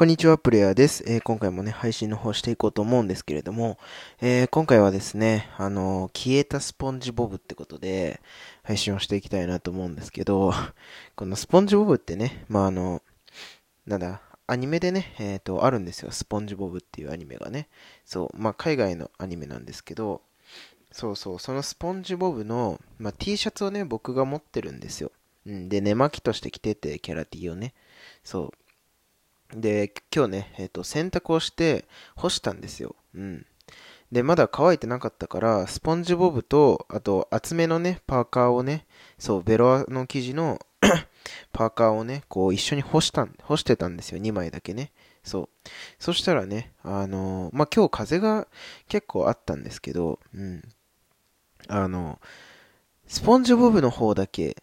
こんにちは、プレイヤーです。えー今回もね、配信の方していこうと思うんですけれども、えー今回はですね、あのー消えたスポンジボブってことで、配信をしていきたいなと思うんですけど、このスポンジボブってね、まあ、あの、なんだ、アニメでね、えっ、と、あるんですよ。スポンジボブっていうアニメがね。そう、まあ、海外のアニメなんですけど、そうそう、そのスポンジボブの、まあ、T シャツをね、僕が持ってるんですよ。うん、で、寝巻きとして着てて、キャラ T をね。そう。で、今日ね、えっ、と、洗濯をして干したんですよ。うん。で、まだ乾いてなかったから、スポンジボブと、あと、厚めのね、パーカーをね、そう、ベロアの生地の パーカーをね、こう、一緒に干したん、干してたんですよ。2枚だけね。そう。そしたらね、あのーまあ、今日風が結構あったんですけど、うん。あのスポンジボブの方だけ、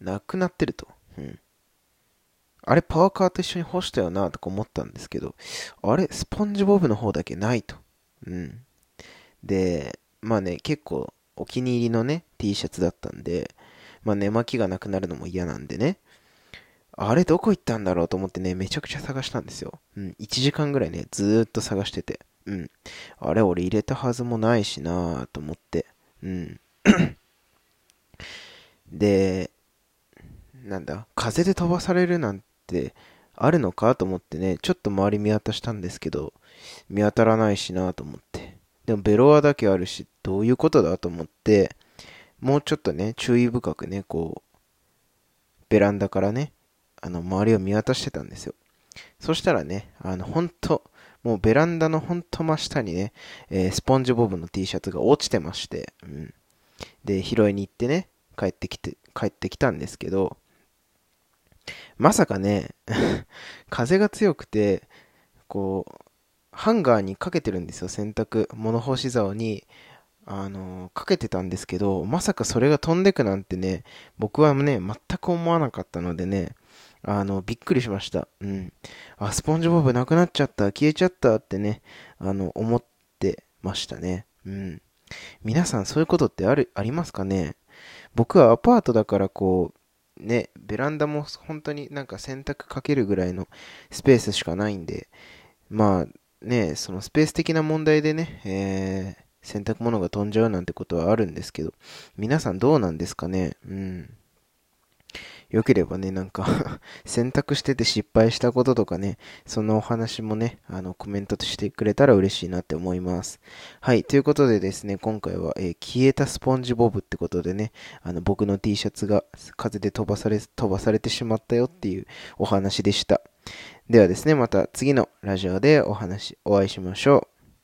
なくなってると。うん。あれ、パーカーと一緒に干したよな、とか思ったんですけど、あれ、スポンジボブの方だけないと。うん。で、まあね、結構お気に入りのね、T シャツだったんで、まあ寝巻きがなくなるのも嫌なんでね、あれどこ行ったんだろうと思ってね、めちゃくちゃ探したんですよ。うん、1時間ぐらいね、ずーっと探してて。うん。あれ、俺入れたはずもないしなぁと思って。うん。で、なんだ、風で飛ばされるなんてあるのかと思ってね、ちょっと周り見渡したんですけど、見当たらないしなと思って。でもベロアだけあるし、どういうことだと思って、もうちょっとね、注意深くね、こう、ベランダからね、あの、周りを見渡してたんですよ。そしたらね、あの、ほんと、もうベランダのほんと真下にね、えースポンジボブの T シャツが落ちてまして、うん。で、拾いに行ってね、帰ってきて、帰ってきたんですけど、まさかね、風が強くて、こう、ハンガーにかけてるんですよ、洗濯。物干し竿に、あのかけてたんですけど、まさかそれが飛んでくなんてね、僕はね、全く思わなかったのでね、あの、びっくりしました。うん。あ、スポンジボブなくなっちゃった、消えちゃったってね、あの、思ってましたね。うん。皆さんそういうことってある、ありますかね？僕はアパートだからこう、ね、ベランダも本当になんか洗濯かけるぐらいのスペースしかないんで、まあね、そのスペース的な問題でね、えー洗濯物が飛んじゃうなんてことはあるんですけど、皆さんどうなんですかね？うん。よければね、なんか 洗濯してて失敗したこととかね、そのお話もね、あの、コメントとしてくれたら嬉しいなって思います。はい、ということでですね、今回は、えー消えたスポンジボブってことでね、あの、僕の T シャツが風で飛ばされ、飛ばされてしまったよっていうお話でした。ではですね、また次のラジオでお話、お会いしましょう。